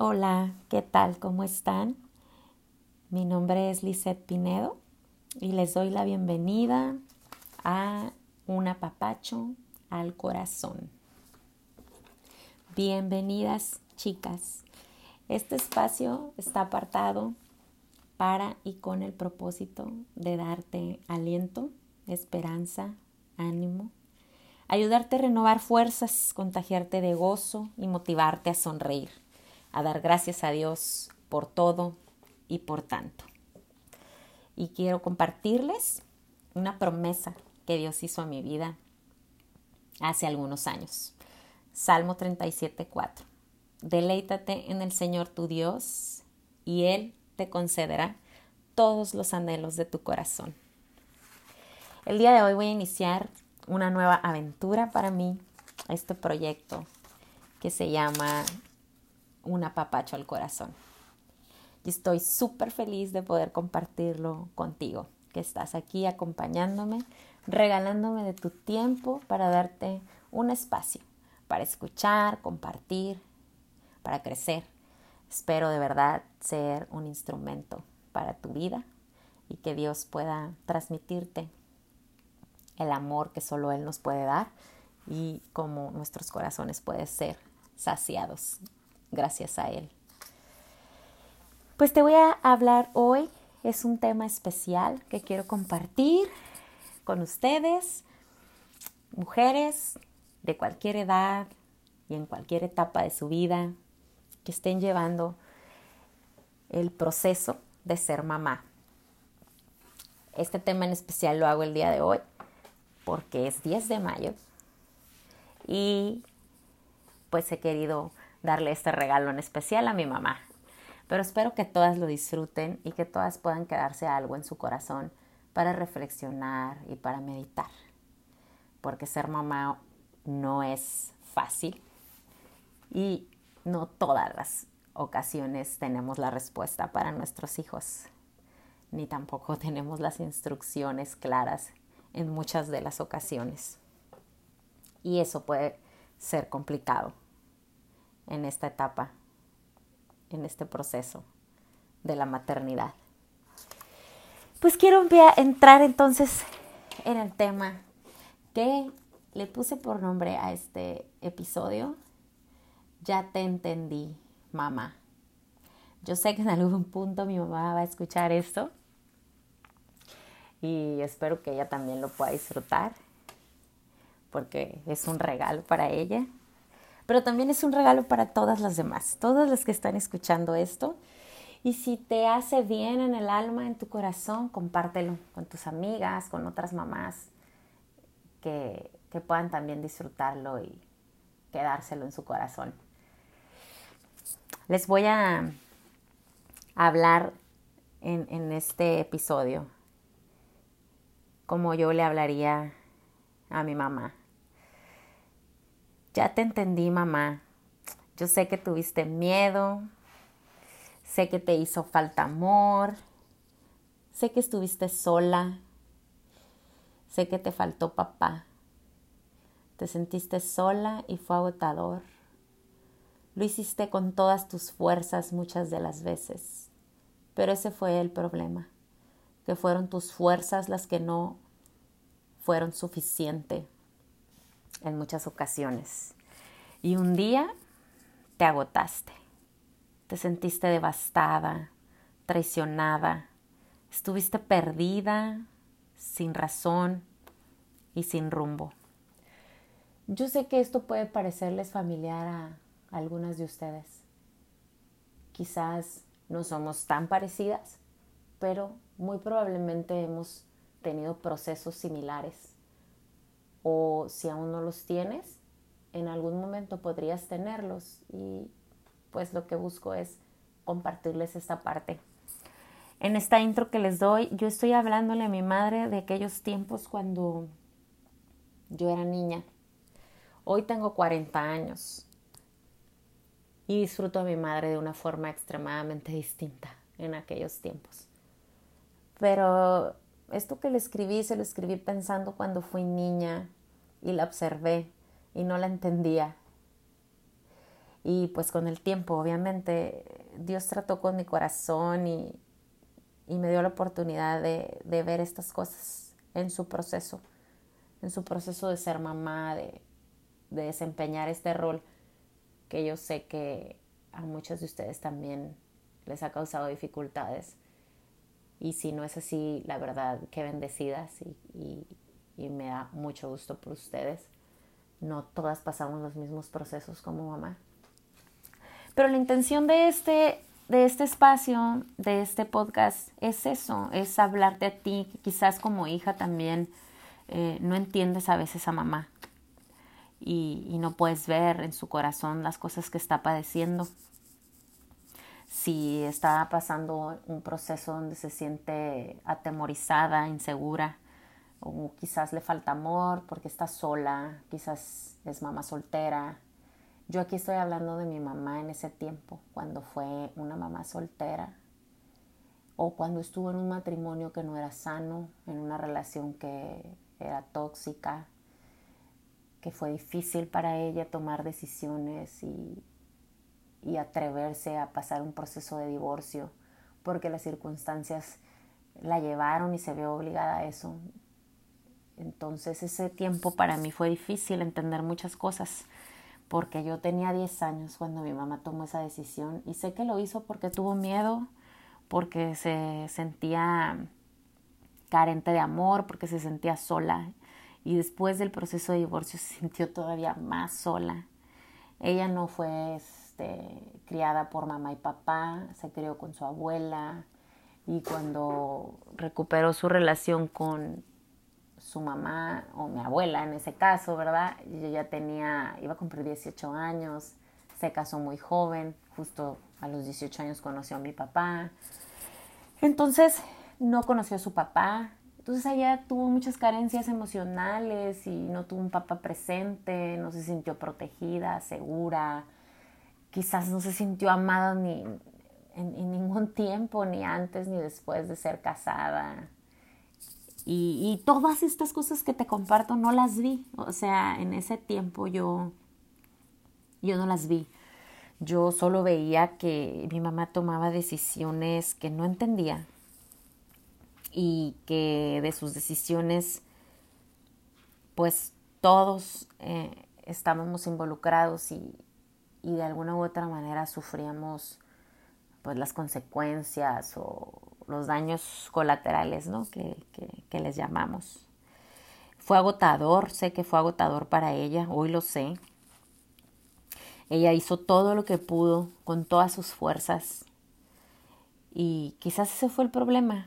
Hola, ¿qué tal? ¿Cómo están? Mi nombre es Lisette Pinedo y les doy la bienvenida a un apapacho al corazón. Bienvenidas, chicas. Este espacio está apartado para y con el propósito de darte aliento, esperanza, ánimo, ayudarte a renovar fuerzas, contagiarte de gozo y motivarte a sonreír a dar gracias a Dios por todo y por tanto. Y quiero compartirles una promesa que Dios hizo a mi vida hace algunos años. Salmo 37.4. Deleítate en el Señor tu Dios y Él te concederá todos los anhelos de tu corazón. El día de hoy voy a iniciar una nueva aventura para mí, este proyecto que se llama un apapacho al corazón. Y estoy súper feliz de poder compartirlo contigo, que estás aquí acompañándome, regalándome de tu tiempo para darte un espacio para escuchar, compartir, para crecer. Espero de verdad ser un instrumento para tu vida y que Dios pueda transmitirte el amor que solo Él nos puede dar y cómo nuestros corazones pueden ser saciados gracias a Él. Pues te voy a hablar hoy, es un tema especial que quiero compartir con ustedes, mujeres de cualquier edad y en cualquier etapa de su vida que estén llevando el proceso de ser mamá. Este tema en especial lo hago el día de hoy porque es 10 de mayo y pues he querido darle este regalo en especial a mi mamá. Pero espero que todas lo disfruten y que todas puedan quedarse algo en su corazón para reflexionar y para meditar. Porque ser mamá no es fácil y no todas las ocasiones tenemos la respuesta para nuestros hijos, ni tampoco tenemos las instrucciones claras en muchas de las ocasiones. Y eso puede ser complicado en esta etapa, en este proceso de la maternidad. Pues quiero entrar entonces en el tema que le puse por nombre a este episodio. Ya te entendí, mamá. Yo sé que en algún punto mi mamá va a escuchar esto y espero que ella también lo pueda disfrutar porque es un regalo para ella pero también es un regalo para todas las demás, todas las que están escuchando esto. Y si te hace bien en el alma, en tu corazón, compártelo con tus amigas, con otras mamás que, puedan también disfrutarlo y quedárselo en su corazón. Les voy a hablar en, en este episodio como yo le hablaría a mi mamá. Ya te entendí, mamá. Yo sé que tuviste miedo, sé que te hizo falta amor, sé que estuviste sola, sé que te faltó papá, te sentiste sola y fue agotador. Lo hiciste con todas tus fuerzas muchas de las veces, pero ese fue el problema, que fueron tus fuerzas las que no fueron suficientes en muchas ocasiones. Y un día te agotaste, te sentiste devastada, traicionada, estuviste perdida, sin razón y sin rumbo. Yo sé que esto puede parecerles familiar a algunas de ustedes. Quizás no somos tan parecidas, pero muy probablemente hemos tenido procesos similares o si aún no los tienes, en algún momento podrías tenerlos y pues lo que busco es compartirles esta parte. En esta intro que les doy, yo estoy hablándole a mi madre de aquellos tiempos cuando yo era niña. Hoy tengo 40 años y disfruto a mi madre de una forma extremadamente distinta en aquellos tiempos. Pero esto que le escribí, se lo escribí pensando cuando fui niña y la observé y no la entendía. Y pues con el tiempo, obviamente, Dios trató con mi corazón y, y me dio la oportunidad de, de, ver estas cosas en su proceso, en su proceso de ser mamá, de, de desempeñar este rol que yo sé que a muchos de ustedes también les ha causado dificultades. Y si no es así, la verdad, qué bendecidas y, y, me da mucho gusto por ustedes. No todas pasamos los mismos procesos como mamá. Pero la intención de este, de este espacio, de este podcast, es eso, es hablarte a ti, quizás como hija también eh, no entiendes a veces a mamá y, y no puedes ver en su corazón las cosas que está padeciendo si está pasando un proceso donde se siente atemorizada, insegura, o quizás le falta amor porque está sola, quizás es mamá soltera. Yo aquí estoy hablando de mi mamá en ese tiempo, cuando fue una mamá soltera, o cuando estuvo en un matrimonio que no era sano, en una relación que era tóxica, que fue difícil para ella tomar decisiones y y atreverse a pasar un proceso de divorcio porque las circunstancias la llevaron y se vio obligada a eso. Entonces ese tiempo para mí fue difícil entender muchas cosas porque yo tenía 10 años cuando mi mamá tomó esa decisión y sé que lo hizo porque tuvo miedo, porque se sentía carente de amor, porque se sentía sola y después del proceso de divorcio se sintió todavía más sola. Ella no fue este, criada por mamá y papá, se crió con su abuela y cuando recuperó su relación con su mamá o mi abuela en ese caso, ¿verdad? Yo ya tenía, iba a cumplir 18 años, se casó muy joven, justo a los 18 años conoció a mi papá. Entonces no conoció a su papá, entonces ella tuvo muchas carencias emocionales y no tuvo un papá presente, no se sintió protegida, segura, quizás no se sintió amada ni en, ningún tiempo, ni antes ni después de ser casada. Y, todas estas cosas que te comparto no las vi. O sea, en ese tiempo yo, yo no las vi. Yo solo veía que mi mamá tomaba decisiones que no entendía y que de sus decisiones, pues todos eh, estábamos involucrados y, y de alguna u otra manera sufríamos pues las consecuencias o los daños colaterales ¿no? que, que, les llamamos. Fue agotador, sé que fue agotador para ella, hoy lo sé. Ella hizo todo lo que pudo con todas sus fuerzas y quizás ese fue el problema.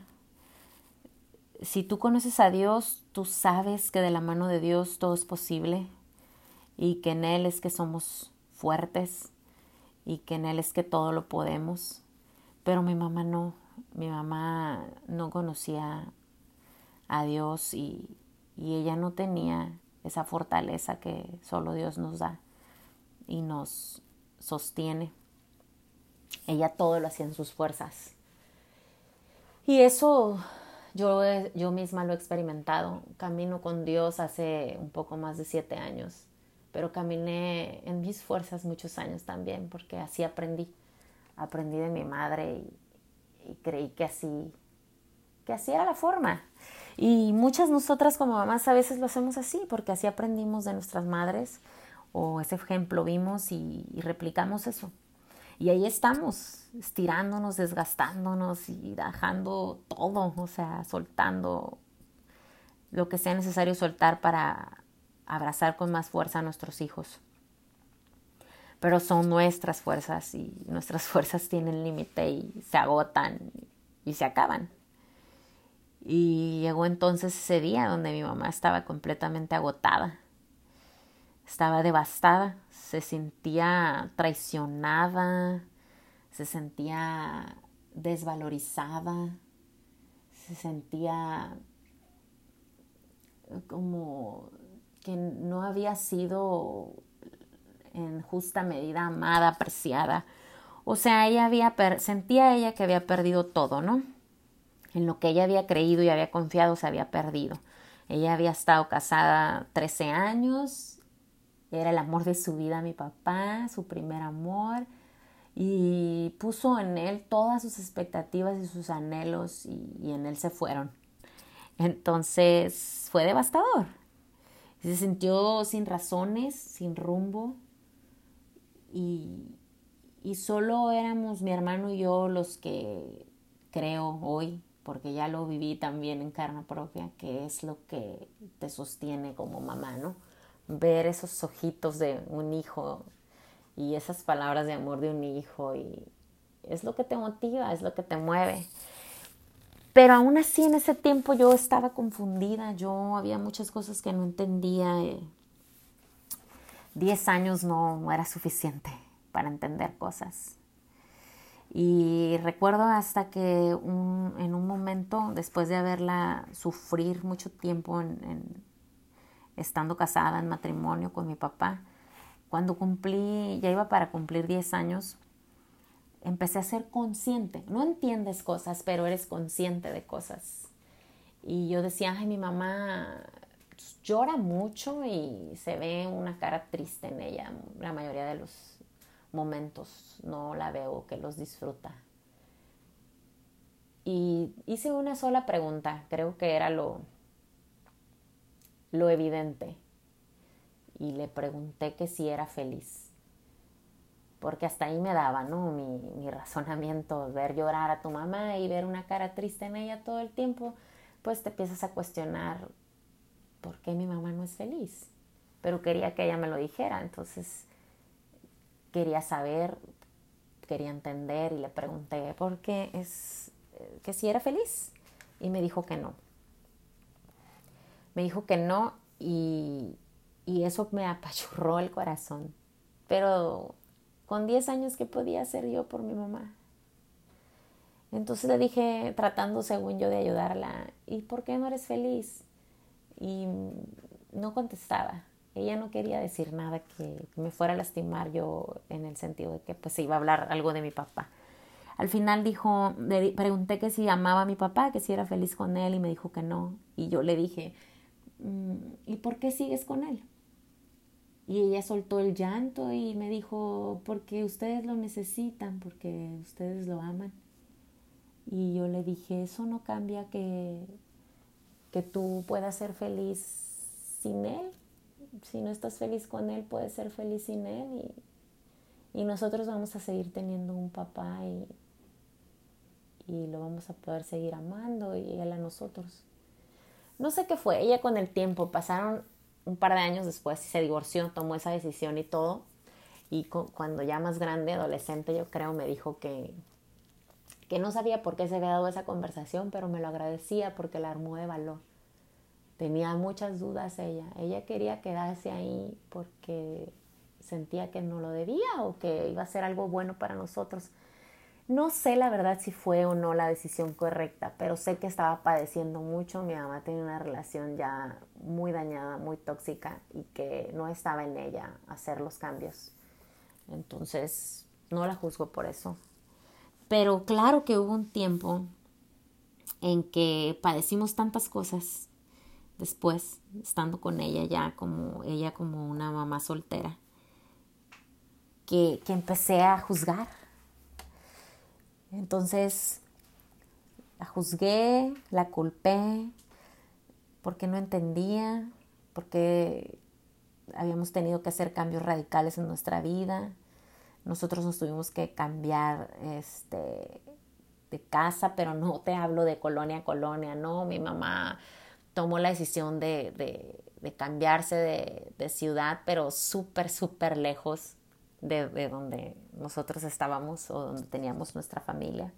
Si tú conoces a Dios, tú sabes que de la mano de Dios todo es posible y que en Él es que somos fuertes y que en Él es que todo lo podemos. Pero mi mamá no, mi mamá no conocía a Dios y, y ella no tenía esa fortaleza que solo Dios nos da y nos sostiene. Ella todo lo hacía en sus fuerzas. Y eso yo, yo misma lo he experimentado. Camino con Dios hace un poco más de siete años pero caminé en mis fuerzas muchos años también, porque así aprendí. Aprendí de mi madre y, creí que así, que así era la forma. Y muchas nosotras como mamás a veces lo hacemos así, porque así aprendimos de nuestras madres o ese ejemplo vimos y, y replicamos eso. Y ahí estamos, estirándonos, desgastándonos y dejando todo, o sea, soltando lo que sea necesario soltar para abrazar con más fuerza a nuestros hijos. Pero son nuestras fuerzas y nuestras fuerzas tienen límite y se agotan y se acaban. Y llegó entonces ese día donde mi mamá estaba completamente agotada, estaba devastada, se sentía traicionada, se sentía desvalorizada, se sentía como que no había sido en justa medida amada, apreciada. O sea, ella había sentía ella que había perdido todo, ¿no? En lo que ella había creído y había confiado se había perdido. Ella había estado casada 13 años era el amor de su vida mi papá, su primer amor, y puso en él todas sus expectativas y sus anhelos y, en él se fueron. Entonces fue devastador. Se sintió sin razones, sin rumbo y, y solo éramos mi hermano y yo los que creo hoy, porque ya lo viví también en carne propia, que es lo que te sostiene como mamá, ¿no? Ver esos ojitos de un hijo y esas palabras de amor de un hijo y es lo que te motiva, es lo que te mueve. Pero aún así en ese tiempo yo estaba confundida, yo había muchas cosas que no entendía. Diez años no, era suficiente para entender cosas. Y recuerdo hasta que en un momento, después de haberla sufrir mucho tiempo en, estando casada en matrimonio con mi papá, cuando cumplí, ya iba para cumplir 10 años, empecé a ser consciente. No entiendes cosas, pero eres consciente de cosas. Y yo decía, ay, mi mamá llora mucho y se ve una cara triste en ella la mayoría de los momentos. No la veo que los disfruta. Y hice una sola pregunta, creo que era lo, lo evidente y le pregunté que si era feliz. Porque hasta ahí me daba, ¿no? Mi, mi razonamiento, ver llorar a tu mamá y ver una cara triste en ella todo el tiempo, pues te empiezas a cuestionar qué mi mamá no es feliz. Pero quería que ella me lo dijera, entonces quería saber, quería entender y le pregunté por qué es que si era feliz y me dijo que no. Me dijo que no y, y eso me apachurró el corazón. Pero con 10 años, ¿qué podía hacer yo por mi mamá? Entonces le dije, tratando según yo de ayudarla, ¿y por qué no eres feliz? Y no contestaba. Ella no quería decir nada que me fuera a lastimar yo en el sentido de que pues se iba a hablar algo de mi papá. Al final dijo, le pregunté que si amaba a mi papá, que si era feliz con él y me dijo que no. Y yo le dije, mm, ¿y por qué sigues con él? Y ella soltó el llanto y me dijo, porque ustedes lo necesitan, porque ustedes lo aman. Y yo le dije, eso no cambia que, que tú puedas ser feliz sin él. Si no estás feliz con él, puedes ser feliz sin él. Y, y nosotros vamos a seguir teniendo un papá y, y lo vamos a poder seguir amando y él a nosotros. No sé qué fue, ella con el tiempo pasaron un par de años después se divorció, tomó esa decisión y todo. Y cuando ya más grande, adolescente, yo creo, me dijo que, que no sabía por qué se había dado esa conversación, pero me lo agradecía porque la armó de valor. Tenía muchas dudas ella. Ella quería quedarse ahí porque sentía que no lo debía o que iba a ser algo bueno para nosotros. No sé la verdad si fue o no la decisión correcta, pero sé que estaba padeciendo mucho. Mi mamá tenía una relación ya muy dañada, muy tóxica y que no estaba en ella hacer los cambios. Entonces, no la juzgo por eso. Pero claro que hubo un tiempo en que padecimos tantas cosas después, estando con ella ya como ella como una mamá soltera, que, que empecé a juzgar entonces, la juzgué, la culpé, porque no entendía, porque habíamos tenido que hacer cambios radicales en nuestra vida. Nosotros nos tuvimos que cambiar este, de casa, pero no te hablo de colonia a colonia, no, mi mamá tomó la decisión de, de, de cambiarse de, de, ciudad, pero súper, súper lejos de, donde nosotros estábamos o donde teníamos nuestra familia.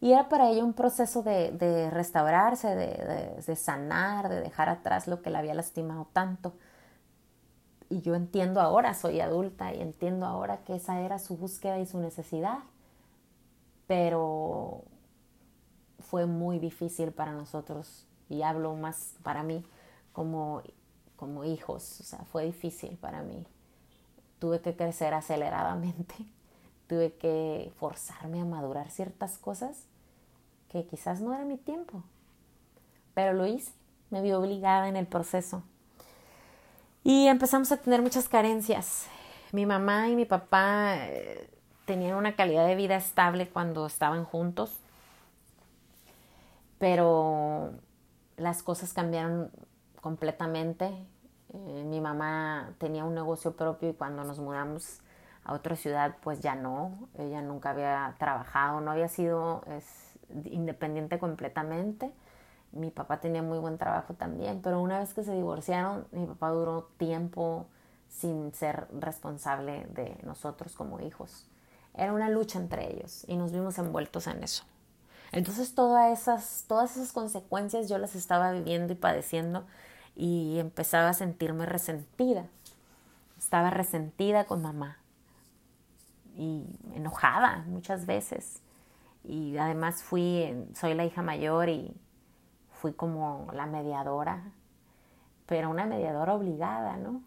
Y era para ella un proceso de, restaurarse, de, sanar, de dejar atrás lo que la había lastimado tanto. Y yo entiendo ahora, soy adulta y entiendo ahora que esa era su búsqueda y su necesidad. Pero fue muy difícil para nosotros y hablo más para mí como, como hijos, o sea, fue difícil para mí tuve que crecer aceleradamente, tuve que forzarme a madurar ciertas cosas que quizás no era mi tiempo, pero lo hice, me vi obligada en el proceso. Y empezamos a tener muchas carencias. Mi mamá y mi papá eh, tenían una calidad de vida estable cuando estaban juntos, pero las cosas cambiaron completamente. Eh, mi mamá tenía un negocio propio y cuando nos mudamos a otra ciudad, pues ya no. Ella nunca había trabajado, no había sido independiente completamente. Mi papá tenía muy buen trabajo también, pero una vez que se divorciaron, mi papá duró tiempo sin ser responsable de nosotros como hijos. Era una lucha entre ellos y nos vimos envueltos en eso. Entonces todas esas, todas esas consecuencias yo las estaba viviendo y padeciendo y empezaba a sentirme resentida. Estaba resentida con mamá y enojada muchas veces. Y además fui, soy la hija mayor y fui como la mediadora, pero una mediadora obligada, ¿no?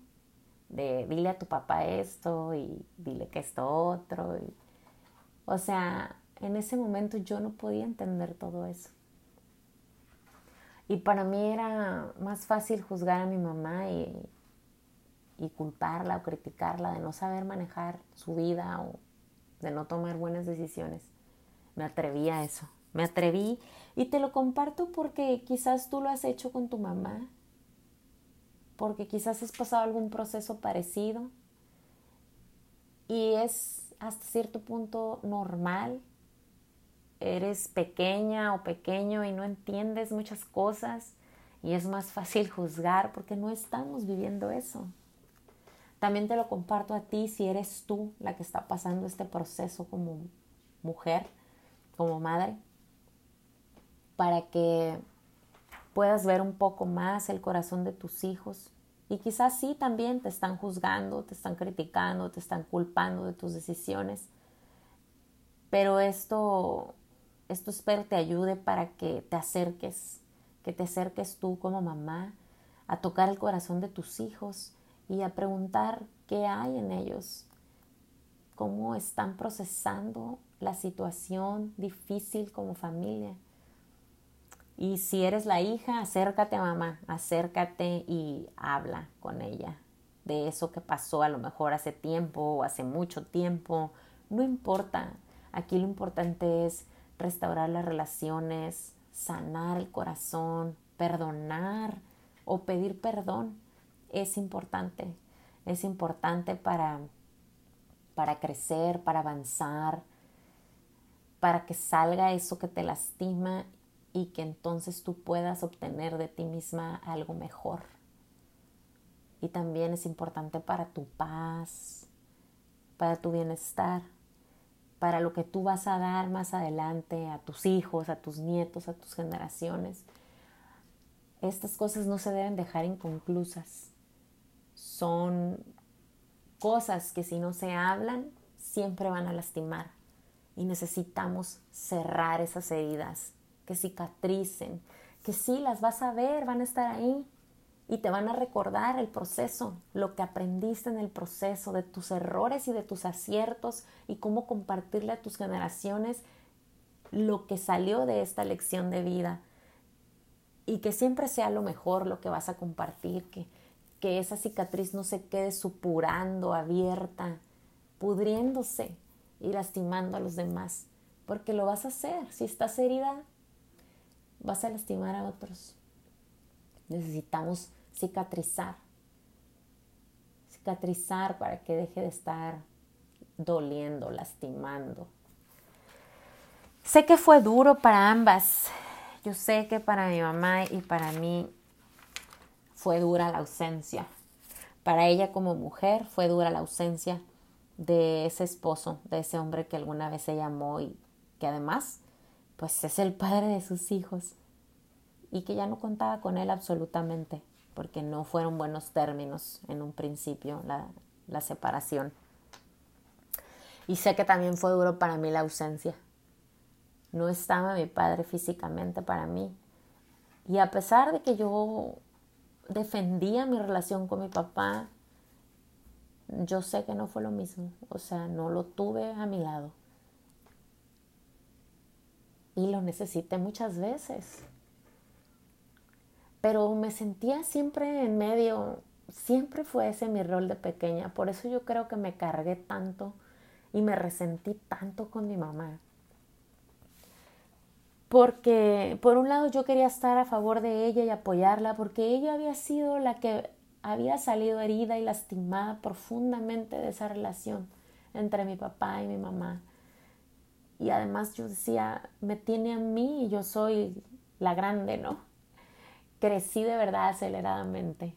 De dile a tu papá esto y dile que esto otro. o sea, en ese momento yo no podía entender todo eso. Y para mí era más fácil juzgar a mi mamá y, y culparla o criticarla de no saber manejar su vida o de no tomar buenas decisiones. Me atreví a eso. Me atreví y te lo comparto porque quizás tú lo has hecho con tu mamá, porque quizás has pasado algún proceso parecido y es hasta cierto punto normal eres pequeña o pequeño y no entiendes muchas cosas y es más fácil juzgar porque no estamos viviendo eso. También te lo comparto a ti si eres tú la que está pasando este proceso como mujer, como madre, para que puedas ver un poco más el corazón de tus hijos. Y quizás sí también te están juzgando, te están criticando, te están culpando de tus decisiones. Pero esto esto espero te ayude para que te acerques, que te acerques tú como mamá a tocar el corazón de tus hijos y a preguntar qué hay en ellos, cómo están procesando la situación difícil como familia. Y si eres la hija, acércate a mamá, acércate y habla con ella de eso que pasó a lo mejor hace tiempo o hace mucho tiempo. No importa, aquí lo importante es restaurar las relaciones, sanar el corazón, perdonar o pedir perdón es importante. Es importante para, para crecer, para avanzar, para que salga eso que te lastima y que entonces tú puedas obtener de ti misma algo mejor. Y también es importante para tu paz, para tu bienestar para lo que tú vas a dar más adelante a tus hijos, a tus nietos, a tus generaciones. Estas cosas no se deben dejar inconclusas. Son cosas que si no se hablan, siempre van a lastimar. Y necesitamos cerrar esas heridas, que cicatricen, que sí las vas a ver, van a estar ahí, y te van a recordar el proceso, lo que aprendiste en el proceso, de tus errores y de tus aciertos y cómo compartirle a tus generaciones lo que salió de esta lección de vida. Y que siempre sea lo mejor lo que vas a compartir, que, que esa cicatriz no se quede supurando, abierta, pudriéndose y lastimando a los demás, porque lo vas a hacer. Si estás herida, vas a lastimar a otros. Necesitamos cicatrizar. Cicatrizar para que deje de estar doliendo, lastimando. Sé que fue duro para ambas. Yo sé que para mi mamá y para mí fue dura la ausencia. Para ella como mujer fue dura la ausencia de ese esposo, de ese hombre que alguna vez se llamó y que además pues es el padre de sus hijos y que ya no contaba con él absolutamente porque no fueron buenos términos en un principio la, la separación. Y sé que también fue duro para mí la ausencia. No estaba mi padre físicamente para mí. Y a pesar de que yo defendía mi relación con mi papá, yo sé que no fue lo mismo. O sea, no lo tuve a mi lado. Y lo necesité muchas veces pero me sentía siempre en medio, siempre fue ese mi rol de pequeña. Por eso yo creo que me cargué tanto y me resentí tanto con mi mamá. Porque por un lado yo quería estar a favor de ella y apoyarla porque ella había sido la que había salido herida y lastimada profundamente de esa relación entre mi papá y mi mamá. Y además yo decía, me tiene a mí y yo soy la grande, ¿no? Crecí de verdad aceleradamente.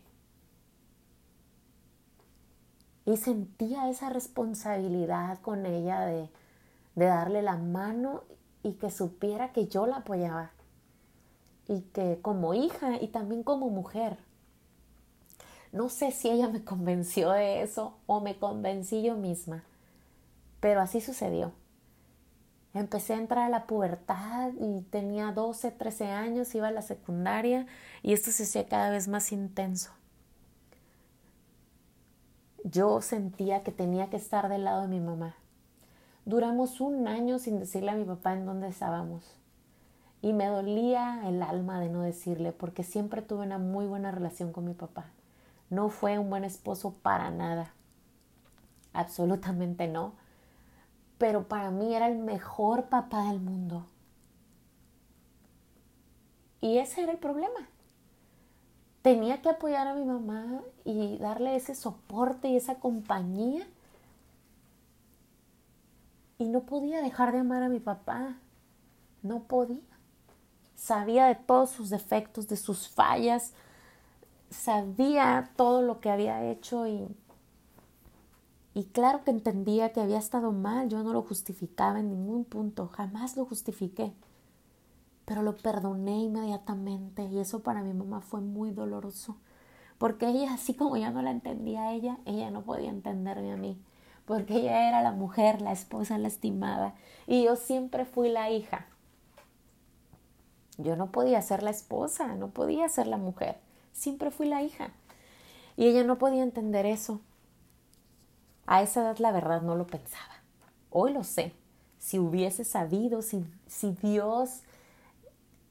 Y sentía esa responsabilidad con ella de, de darle la mano y que supiera que yo la apoyaba. Y que como hija y también como mujer. No sé si ella me convenció de eso o me convencí yo misma, pero así sucedió. Empecé a entrar a la pubertad y tenía 12, 13 años, iba a la secundaria y esto se hacía cada vez más intenso. Yo sentía que tenía que estar del lado de mi mamá. Duramos un año sin decirle a mi papá en dónde estábamos. Y me dolía el alma de no decirle porque siempre tuve una muy buena relación con mi papá. No fue un buen esposo para nada. Absolutamente no. Pero para mí era el mejor papá del mundo. Y ese era el problema. Tenía que apoyar a mi mamá y darle ese soporte y esa compañía y no podía dejar de amar a mi papá. No podía. Sabía de todos sus defectos, de sus fallas. Sabía todo lo que había hecho y, y claro que entendía que había estado mal. Yo no lo justificaba en ningún punto. Jamás lo justifiqué. Pero lo perdoné inmediatamente y eso para mi mamá fue muy doloroso. Porque ella, así como yo no la entendía a ella, ella no podía entenderme a mí porque ella era la mujer, la esposa lastimada, y yo siempre fui la hija. Yo no podía ser la esposa, no podía ser la mujer, siempre fui la hija. Y ella no podía entender eso. A esa edad la verdad no lo pensaba. Hoy lo sé. Si hubiese sabido, si, si Dios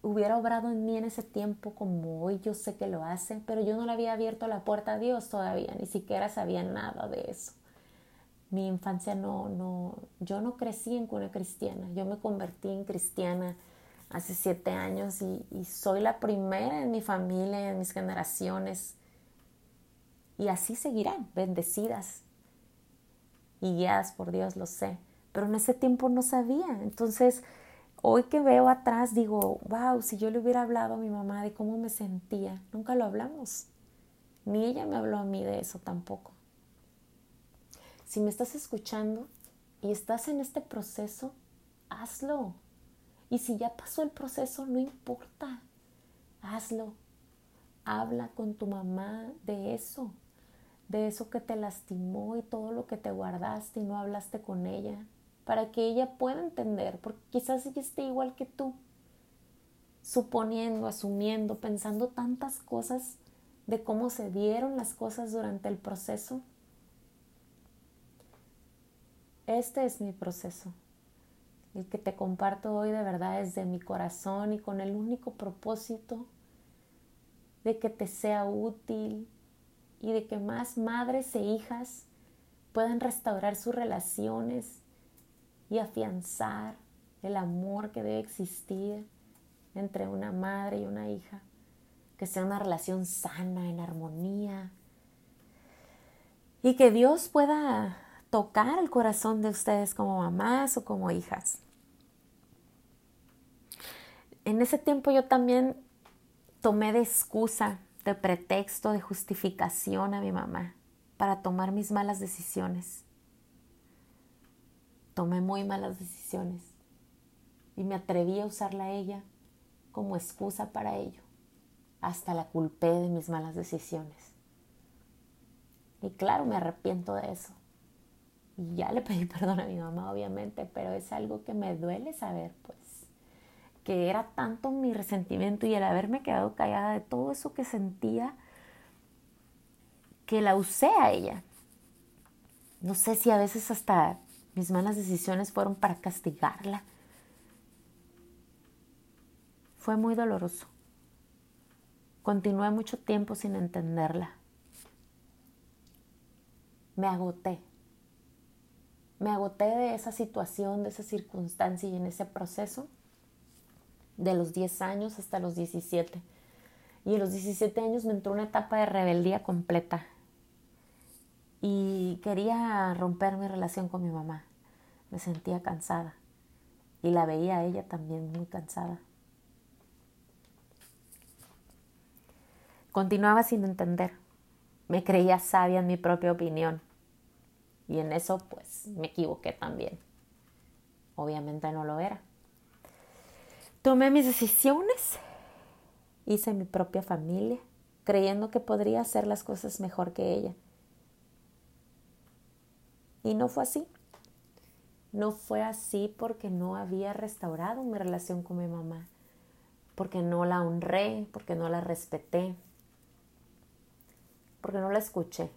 hubiera obrado en mí en ese tiempo como hoy yo sé que lo hace, pero yo no le había abierto la puerta a Dios todavía, ni siquiera sabía nada de eso mi infancia no, no, yo no crecí en cuna cristiana, yo me convertí en cristiana hace siete años y, y, soy la primera en mi familia, en mis generaciones. Y así seguirán, bendecidas y guiadas por Dios, lo sé. Pero en ese tiempo no sabía. Entonces, hoy que veo atrás, digo, wow, si yo le hubiera hablado a mi mamá de cómo me sentía, nunca lo hablamos. Ni ella me habló a mí de eso tampoco. Si me estás escuchando y estás en este proceso, hazlo. Y si ya pasó el proceso, no importa, hazlo. Habla con tu mamá de eso, de eso que te lastimó y todo lo que te guardaste y no hablaste con ella, para que ella pueda entender, porque quizás ella esté igual que tú, suponiendo, asumiendo, pensando tantas cosas de cómo se dieron las cosas durante el proceso este es mi proceso. El que te comparto hoy de verdad es de mi corazón y con el único propósito de que te sea útil y de que más madres e hijas puedan restaurar sus relaciones y afianzar el amor que debe existir entre una madre y una hija, que sea una relación sana, en armonía, y que Dios pueda tocar el corazón de ustedes como mamás o como hijas. En ese tiempo yo también tomé de excusa, de pretexto, de justificación a mi mamá para tomar mis malas decisiones. Tomé muy malas decisiones y me atreví a usarla a ella como excusa para ello. Hasta la culpé de mis malas decisiones. Y claro, me arrepiento de eso. Y ya le pedí perdón a mi mamá, obviamente, pero es algo que me duele saber, pues, que era tanto mi resentimiento y el haberme quedado callada de todo eso que sentía, que la usé a ella. No sé si a veces hasta mis malas decisiones fueron para castigarla. Fue muy doloroso. Continué mucho tiempo sin entenderla. me agoté. Me agoté de esa situación, de esa circunstancia y en ese proceso de los 10 años hasta los 17. Y en los 17 años me entró una etapa de rebeldía completa. Y quería romper mi relación con mi mamá. Me sentía cansada. Y la veía a ella también muy cansada. Continuaba sin entender. Me creía sabia en mi propia opinión. Y en eso pues me equivoqué también. Obviamente no lo era. Tomé mis decisiones hice mi propia familia, creyendo que podría hacer las cosas mejor que ella. Y no fue así. No fue así porque no había restaurado mi relación con mi mamá, porque no la honré, porque no la respeté, porque no la escuché.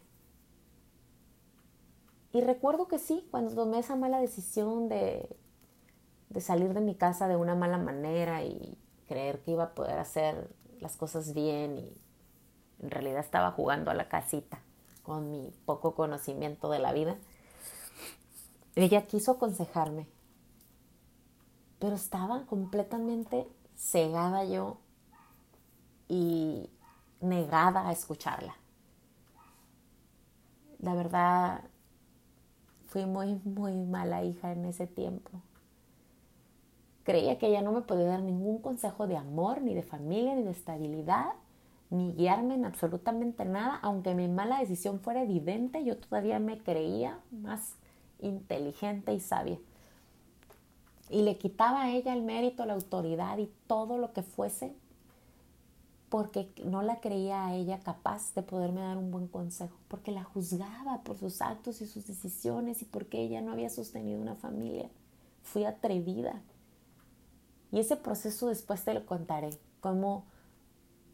Y recuerdo que sí, cuando tomé esa mala decisión de, de salir de mi casa de una mala manera y creer que iba a poder hacer las cosas bien y en realidad estaba jugando a la casita con mi poco conocimiento de la vida. Ella quiso aconsejarme, pero estaba completamente cegada yo y negada a escucharla. La verdad, fui muy, muy mala hija en ese tiempo. Creía que ella no me podía dar ningún consejo de amor, ni de familia, ni de estabilidad, ni guiarme en absolutamente nada, aunque mi mala decisión fuera evidente, yo todavía me creía más inteligente y sabia. Y le quitaba a ella el mérito, la autoridad y todo lo que fuese, porque no la creía a ella capaz de poderme dar un buen consejo, porque la juzgaba por sus actos y sus decisiones y porque ella no había sostenido una familia. Fui atrevida, y ese proceso después te lo contaré, cómo,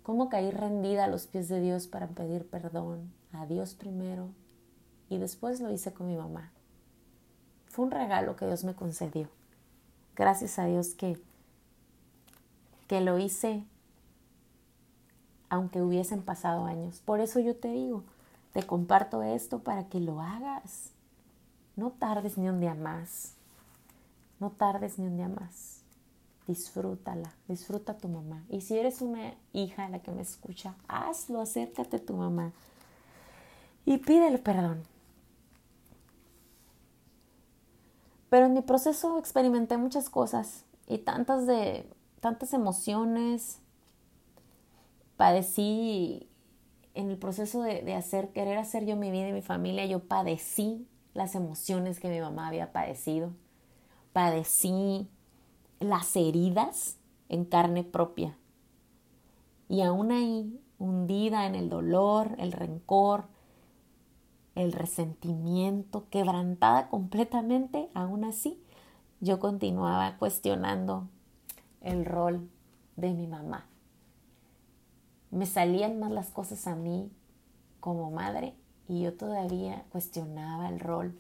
cómo caí rendida a los pies de Dios para pedir perdón a Dios primero y después lo hice con mi mamá. Fue un regalo que Dios me concedió. Gracias a Dios que, que lo hice aunque hubiesen pasado años. Por eso yo te digo, te comparto esto para que lo hagas. No tardes ni un día más. No tardes ni un día más disfrútala, disfruta a tu mamá. Y si eres una hija la que me escucha, hazlo, acércate a tu mamá y pídele perdón. Pero en mi proceso experimenté muchas cosas y tantas de tantas emociones. Padecí en el proceso de, de hacer, querer hacer yo mi vida y mi familia, yo padecí las emociones que mi mamá había padecido. Padecí las heridas en carne propia. Y aún ahí, hundida en el dolor, el rencor, el resentimiento, quebrantada completamente, aún así, yo continuaba cuestionando el rol de mi mamá. Me salían más las cosas a mí como madre y yo todavía cuestionaba el rol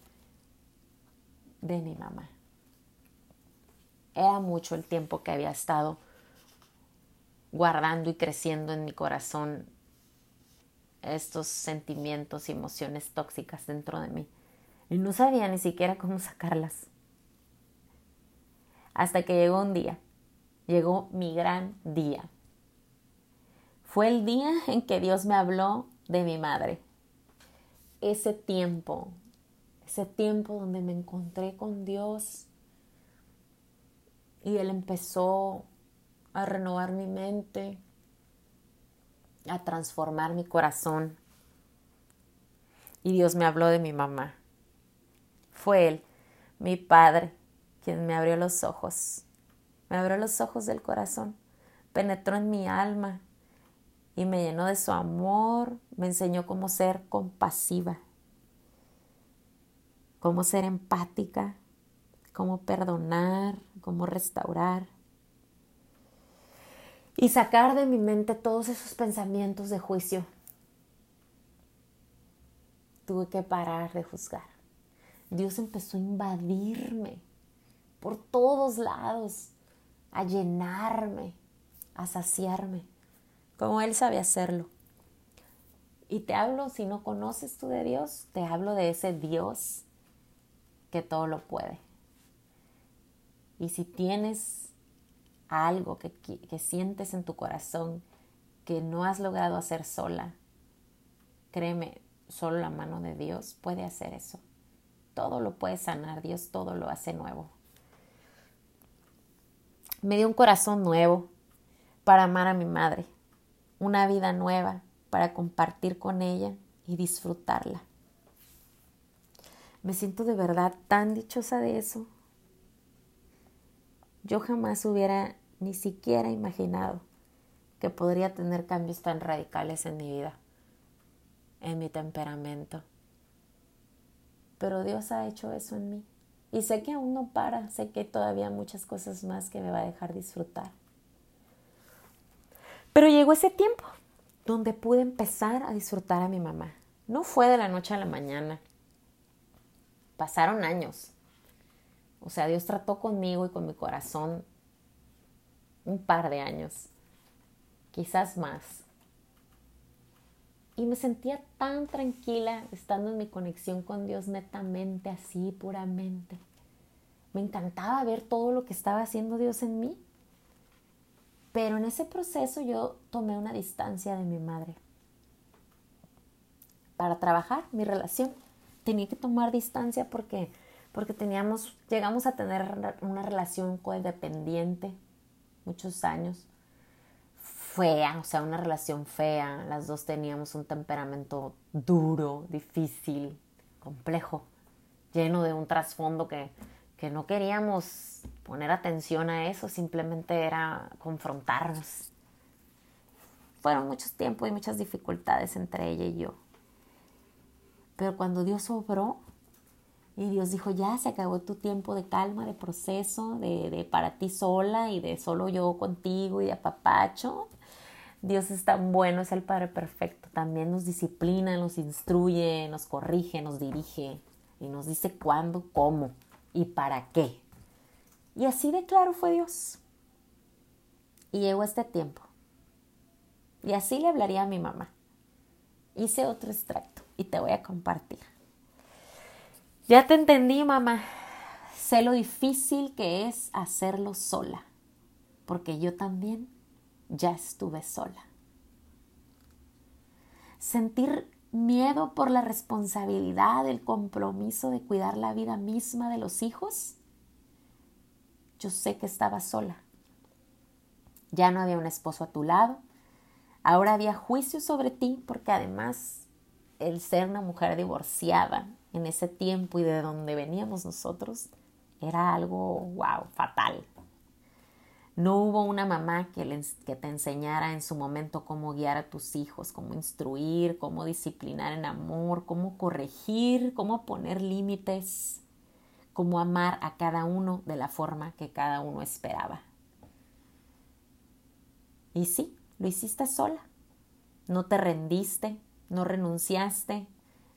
de mi mamá. Era mucho el tiempo que había estado guardando y creciendo en mi corazón estos sentimientos y emociones tóxicas dentro de mí. Y no sabía ni siquiera cómo sacarlas. Hasta que llegó un día, llegó mi gran día. Fue el día en que Dios me habló de mi madre. Ese tiempo, ese tiempo donde me encontré con Dios y Él empezó a renovar mi mente, a transformar mi corazón. Y Dios me habló de mi mamá. Fue Él, mi Padre, quien me abrió los ojos. Me abrió los ojos del corazón, penetró en mi alma y me llenó de su amor, me enseñó cómo ser compasiva, cómo ser empática, cómo perdonar, cómo restaurar. Y sacar de mi mente todos esos pensamientos de juicio. Tuve que parar de juzgar. Dios empezó a invadirme por todos lados, a llenarme, a saciarme, como Él sabe hacerlo. Y te hablo, si no conoces tú de Dios, te hablo de ese Dios que todo lo puede. Y si tienes algo que, que, sientes en tu corazón que no has logrado hacer sola, créeme, solo la mano de Dios puede hacer eso. Todo lo puede sanar, Dios todo lo hace nuevo. Me dio un corazón nuevo para amar a mi madre, una vida nueva para compartir con ella y disfrutarla. Me siento de verdad tan dichosa de eso. Yo jamás hubiera ni siquiera imaginado que podría tener cambios tan radicales en mi vida, en mi temperamento. Pero Dios ha hecho eso en mí. Y sé que aún no para, sé que todavía muchas cosas más que me va a dejar disfrutar. Pero llegó ese tiempo donde pude empezar a disfrutar a mi mamá. No fue de la noche a la mañana. Pasaron años. O sea, Dios trató conmigo y con mi corazón un par de años, quizás más. Y me sentía tan tranquila estando en mi conexión con Dios netamente, así, puramente. Me encantaba ver todo lo que estaba haciendo Dios en mí. Pero en ese proceso yo tomé una distancia de mi madre. Para trabajar mi relación tenía que tomar distancia porque porque teníamos llegamos a tener una relación codependiente muchos años fea, o sea, una relación fea. Las dos teníamos un temperamento duro, difícil, complejo, lleno de un trasfondo que, que no queríamos poner atención a eso, simplemente era confrontarnos. Fueron muchos tiempos y muchas dificultades entre ella y yo. Pero cuando Dios obró y Dios dijo, ya se acabó tu tiempo de calma, de proceso, de, de para ti sola y de solo yo contigo y de apapacho, Dios es tan bueno, es el Padre perfecto. También nos disciplina, nos instruye, nos corrige, nos dirige y nos dice cuándo, cómo y para qué. Y así de claro fue Dios. Y llegó este tiempo. Y así le hablaría a mi mamá. Hice otro extracto y te voy a compartir. Ya te entendí, mamá. Sé lo difícil que es hacerlo sola, porque yo también ya estuve sola. Sentir miedo por la responsabilidad, el compromiso de cuidar la vida misma de los hijos. Yo sé que estaba sola. Ya no había un esposo a tu lado. Ahora había juicio sobre ti porque además el ser una mujer divorciada en ese tiempo y de donde veníamos nosotros era algo, wow, fatal. No hubo una mamá que, que, te enseñara en su momento cómo guiar a tus hijos, cómo instruir, cómo disciplinar en amor, cómo corregir, cómo poner límites, cómo amar a cada uno de la forma que cada uno esperaba. Y sí, lo hiciste sola. No te rendiste, no renunciaste,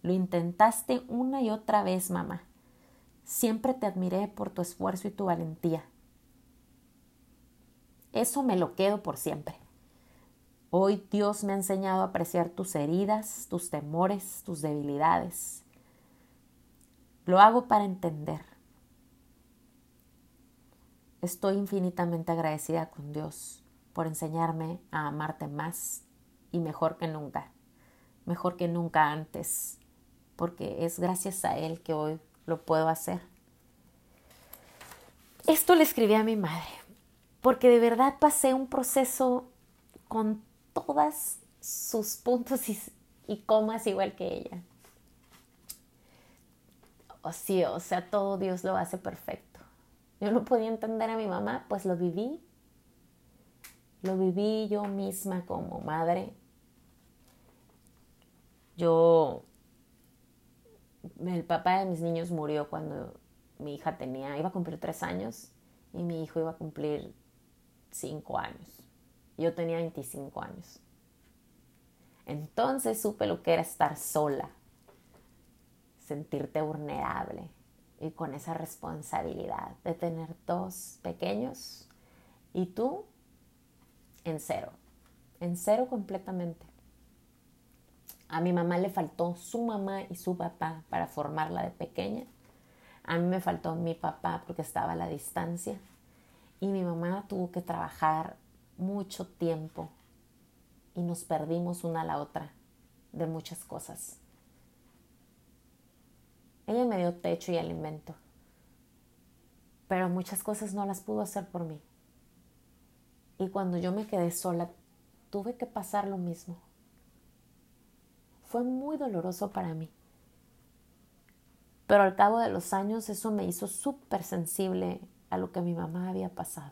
lo intentaste una y otra vez, mamá. Siempre te admiré por tu esfuerzo y tu valentía. Eso me lo quedo por siempre. Hoy Dios me ha enseñado a apreciar tus heridas, tus temores, tus debilidades. Lo hago para entender. Estoy infinitamente agradecida con Dios por enseñarme a amarte más y mejor que nunca, mejor que nunca antes, porque es gracias a Él que hoy lo puedo hacer. Esto le escribí a mi madre porque de verdad pasé un proceso con todas sus puntos y, comas igual que ella. O sí, o sea, todo Dios lo hace perfecto. Yo no podía entender a mi mamá, pues lo viví. Lo viví yo misma como madre. Yo, el papá de mis niños murió cuando mi hija tenía, iba a cumplir tres años y mi hijo iba a cumplir cinco años. Yo tenía 25 años. Entonces supe lo que era estar sola, sentirte vulnerable y con esa responsabilidad de tener dos pequeños y tú en cero, en cero completamente. A mi mamá le faltó su mamá y su papá para formarla de pequeña. A mí me faltó mi papá porque estaba a la distancia. Y mi mamá tuvo que trabajar mucho tiempo y nos perdimos una a la otra de muchas cosas. Ella me dio techo y alimento, pero muchas cosas no las pudo hacer por mí. Y cuando yo me quedé sola, tuve que pasar lo mismo. Fue muy doloroso para mí. Pero al cabo de los años eso me hizo súper sensible a lo que mi mamá había pasado.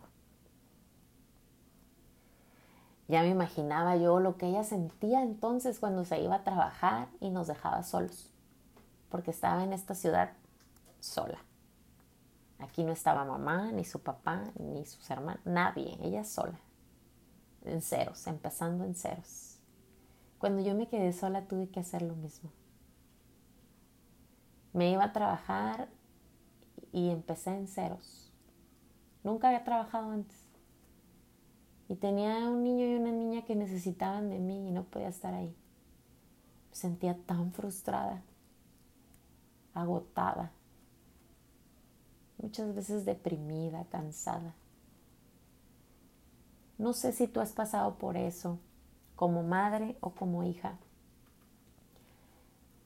Ya me imaginaba yo lo que ella sentía entonces cuando se iba a trabajar y nos dejaba solos, porque estaba en esta ciudad sola. Aquí no estaba mamá, ni su papá, ni sus hermanos, nadie, ella sola, en ceros, empezando en ceros. Cuando yo me quedé sola tuve que hacer lo mismo. Me iba a trabajar y empecé en ceros. Nunca había trabajado antes. Y tenía un niño y una niña que necesitaban de mí y no podía estar ahí. Me sentía tan frustrada, agotada, muchas veces deprimida, cansada. No sé si tú has pasado por eso como madre o como hija.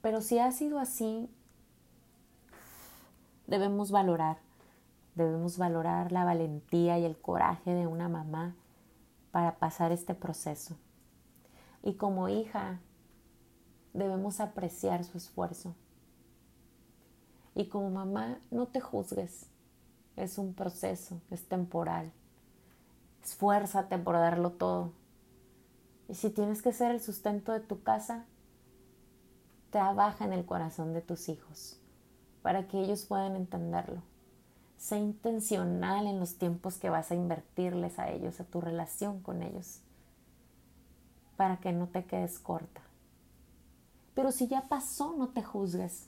Pero si ha sido así, debemos valorar, debemos valorar la valentía y el coraje de una mamá para pasar este proceso. Y como hija, debemos apreciar su esfuerzo. Y como mamá, no te juzgues. Es un proceso, es temporal. Esfuérzate por darlo todo. Y si tienes que ser el sustento de tu casa, trabaja en el corazón de tus hijos para que ellos puedan entenderlo. Sé intencional en los tiempos que vas a invertirles a ellos, a tu relación con ellos, para que no te quedes corta. Pero si ya pasó, no te juzgues.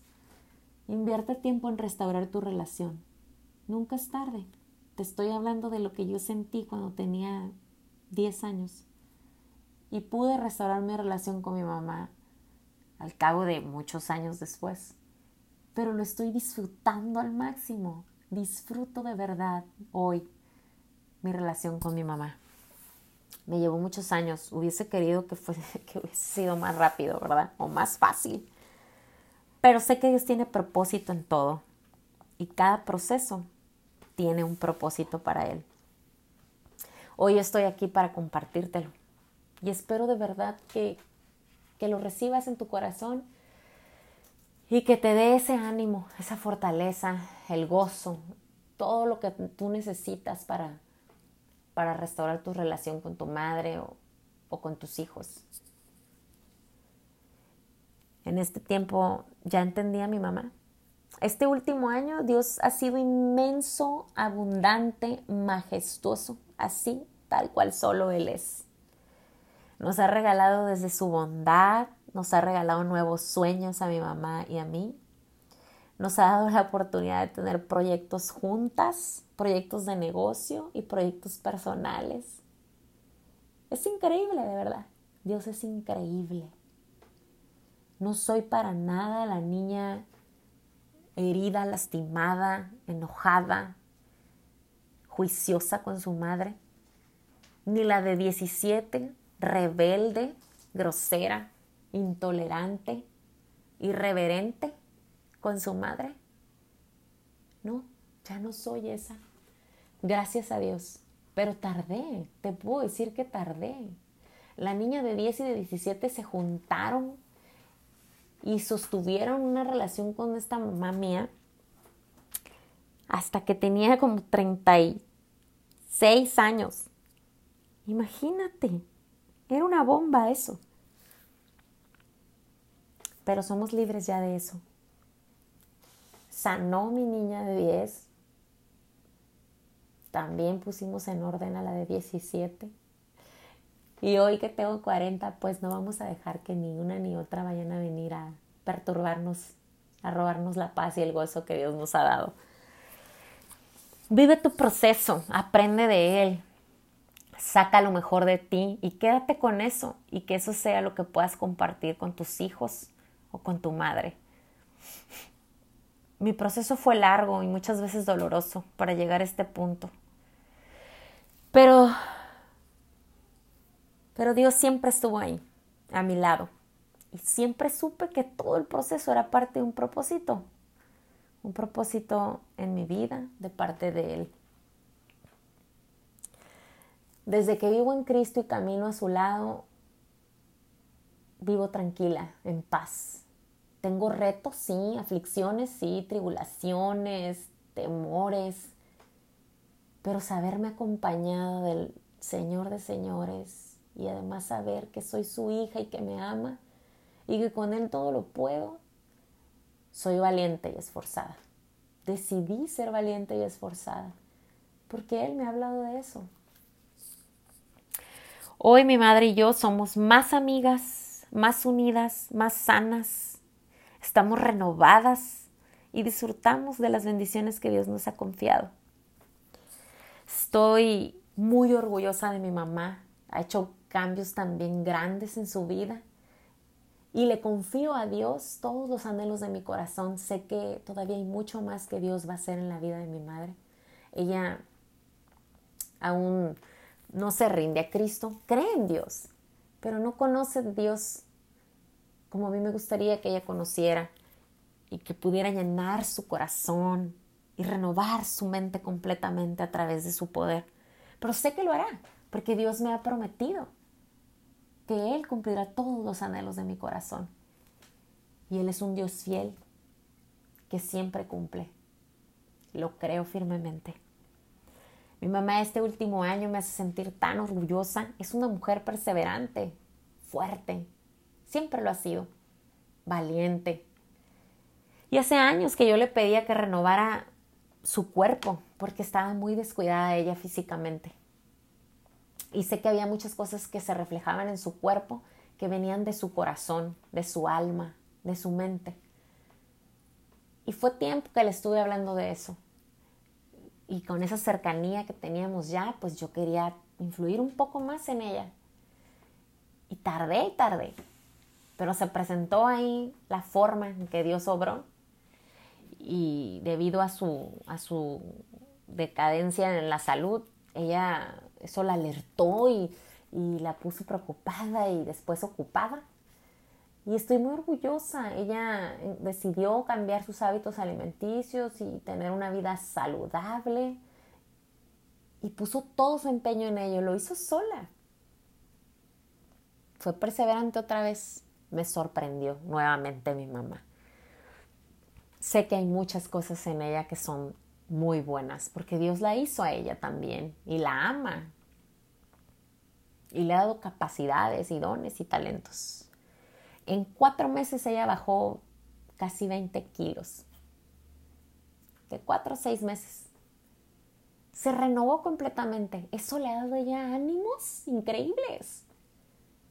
Invierte tiempo en restaurar tu relación. Nunca es tarde. Te estoy hablando de lo que yo sentí cuando tenía 10 años. Y pude restaurar mi relación con mi mamá al cabo de muchos años después. Pero lo estoy disfrutando al máximo disfruto de verdad hoy mi relación con mi mamá. Me llevó muchos años. Hubiese querido que, fuese, que hubiese sido más rápido, ¿verdad? O más fácil. Pero sé que Dios tiene propósito en todo. Y cada proceso tiene un propósito para Él. Hoy estoy aquí para compartírtelo. Y espero de verdad que, que lo recibas en tu corazón y que te dé ese ánimo, esa fortaleza, el gozo, todo lo que tú necesitas para, para restaurar tu relación con tu madre o, o con tus hijos. En este tiempo ya entendí a mi mamá. Este último año Dios ha sido inmenso, abundante, majestuoso, así tal cual solo Él es. Nos ha regalado desde su bondad, nos ha regalado nuevos sueños a mi mamá y a mí. Nos ha dado la oportunidad de tener proyectos juntas, proyectos de negocio y proyectos personales. Es increíble, de verdad. Dios es increíble. No soy para nada la niña herida, lastimada, enojada, juiciosa con su madre, ni la de 17, rebelde, grosera, intolerante, irreverente con su madre. No, ya no soy esa. Gracias a Dios. Pero tardé, te puedo decir que tardé. La niña de 10 y de 17 se juntaron y sostuvieron una relación con esta mamá mía hasta que tenía como 36 años. Imagínate, era una bomba eso pero somos libres ya de eso. Sanó mi niña de 10. También pusimos en orden a la de 17. Y hoy que tengo 40, pues no vamos a dejar que ni una ni otra vayan a venir a perturbarnos, a robarnos la paz y el gozo que Dios nos ha dado. Vive tu proceso, aprende de él. Saca lo mejor de ti y quédate con eso y que eso sea lo que puedas compartir con tus hijos o con tu madre. Mi proceso fue largo y muchas veces doloroso para llegar a este punto. Pero pero Dios siempre estuvo ahí, a mi lado. Y siempre supe que todo el proceso era parte de un propósito. Un propósito en mi vida de parte de Él. Desde que vivo en Cristo y camino a su lado, vivo tranquila, en paz. Tengo retos, sí, aflicciones, sí, tribulaciones, temores, pero saberme acompañada del Señor de señores, y además saber que soy su hija y que me ama y que con Él todo lo puedo, soy valiente y esforzada. Decidí ser valiente y esforzada porque Él me ha hablado de eso. Hoy mi madre y yo somos más amigas, más unidas, más sanas, estamos renovadas y disfrutamos de las bendiciones que Dios nos ha confiado. Estoy muy orgullosa de mi mamá, ha hecho cambios también grandes en su vida. Y le confío a Dios todos los anhelos de mi corazón. Sé que todavía hay mucho más que Dios va a hacer en la vida de mi madre. Ella aún no se rinde a Cristo, cree en Dios, pero no conoce a Dios como a mí me gustaría que ella conociera y que pudiera llenar su corazón y renovar su mente completamente a través de su poder. Pero sé que lo hará, porque Dios me ha prometido que Él cumplirá todos los anhelos de mi corazón. Y Él es un Dios fiel que siempre cumple. Lo creo firmemente. Mi mamá este último año me hace sentir tan orgullosa. Es una mujer perseverante, fuerte. Siempre lo ha sido. Valiente. Y hace años que yo le pedía que renovara su cuerpo porque estaba muy descuidada ella físicamente. Y sé que había muchas cosas que se reflejaban en su cuerpo, que venían de su corazón, de su alma, de su mente. Y fue tiempo que le estuve hablando de eso. Y con esa cercanía que teníamos ya, pues yo quería influir un poco más en ella. Y tardé y tardé. Pero se presentó ahí la forma en que Dios obró. Y debido a su, a su decadencia en la salud, ella eso la alertó y, la puso preocupada y después ocupada. Y estoy muy orgullosa. Ella eh, decidió cambiar sus hábitos alimenticios y tener una vida saludable. Y puso todo su empeño en ello. Lo hizo sola. Fue perseverante otra vez. Me sorprendió nuevamente mi mamá. Sé que hay muchas cosas en ella que son muy buenas, porque Dios la hizo a ella también y la ama. Y le ha dado capacidades y dones y talentos. En cuatro meses ella bajó casi 20 kilos. De cuatro a seis meses. Se renovó completamente. Eso le ha dado a ella ánimos increíbles.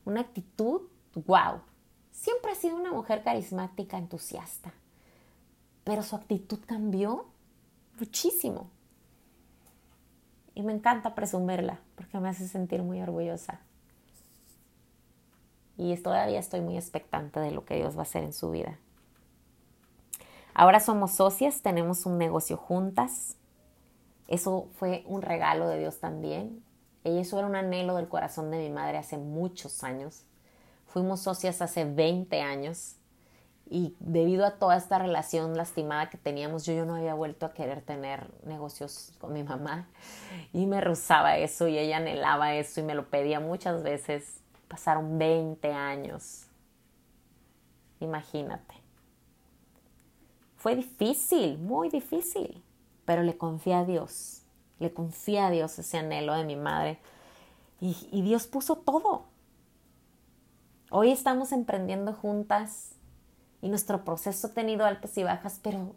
Una actitud, wow. Siempre ha sido una mujer carismática, entusiasta. Pero su actitud cambió muchísimo. Y me encanta presumirla porque me hace sentir muy orgullosa. Y todavía estoy muy expectante de lo que Dios va a hacer en su vida. Ahora somos socias, tenemos un negocio juntas. Eso fue un regalo de Dios también. Y eso era un anhelo del corazón de mi madre hace muchos años. Fuimos socias hace 20 años y debido a toda esta relación lastimada que teníamos, yo, yo no había vuelto a querer tener negocios con mi mamá y me rozaba eso y ella anhelaba eso y me lo pedía muchas veces. Pasaron 20 años. Imagínate. Fue difícil, muy difícil, pero le confié a Dios. Le confié a Dios ese anhelo de mi madre y, y Dios puso todo. Hoy estamos emprendiendo juntas y nuestro proceso ha tenido altas y bajas, pero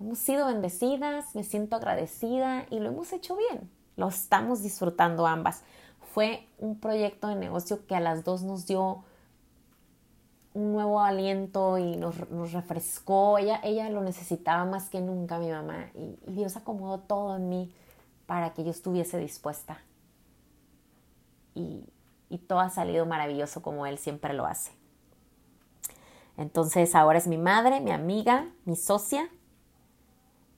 hemos sido bendecidas, me siento agradecida y lo hemos hecho bien. Lo estamos disfrutando ambas. Fue un proyecto de negocio que a las dos nos dio un nuevo aliento y nos, refrescó. Ella, ella lo necesitaba más que nunca, mi mamá, y, y Dios acomodó todo en mí para que yo estuviese dispuesta. y, y todo ha salido maravilloso como Él siempre lo hace. Entonces ahora es mi madre, mi amiga, mi socia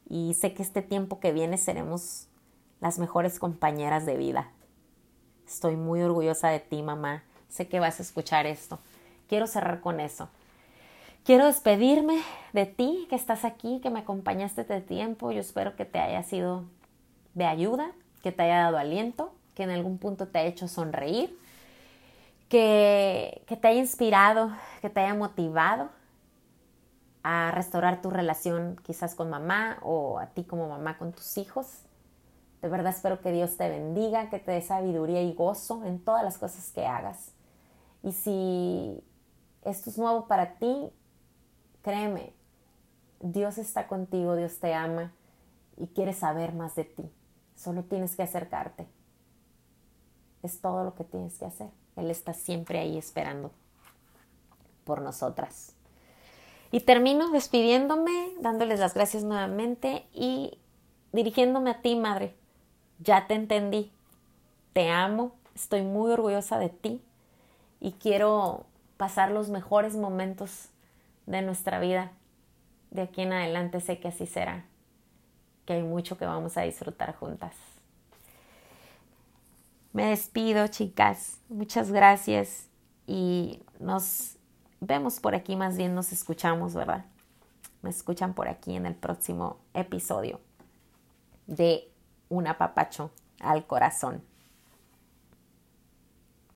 y sé que este tiempo que viene seremos las mejores compañeras de vida. Estoy muy orgullosa de ti, mamá. Sé que vas a escuchar esto. Quiero cerrar con eso. Quiero despedirme de ti que estás aquí, que me acompañaste este tiempo. Yo espero que te haya sido de ayuda, que te haya dado aliento, que en algún punto te haya hecho sonreír, que, que te haya inspirado, que te haya motivado a restaurar tu relación quizás con mamá o a ti como mamá con tus hijos. De verdad espero que Dios te bendiga, que te dé sabiduría y gozo en todas las cosas que hagas. Y si esto es nuevo para ti, créeme, Dios está contigo, Dios te ama y quiere saber más de ti. Solo tienes que acercarte. Es todo lo que tienes que hacer. Él está siempre ahí esperando por nosotras. Y termino despidiéndome, dándoles las gracias nuevamente y dirigiéndome a ti, Madre. Ya te entendí. Te amo, estoy muy orgullosa de ti y quiero pasar los mejores momentos de nuestra vida. De aquí en adelante sé que así será, que hay mucho que vamos a disfrutar juntas. Me despido, chicas. Muchas gracias y nos vemos por aquí, más bien nos escuchamos, ¿verdad? Me escuchan por aquí en el próximo episodio de Un apapacho al corazón.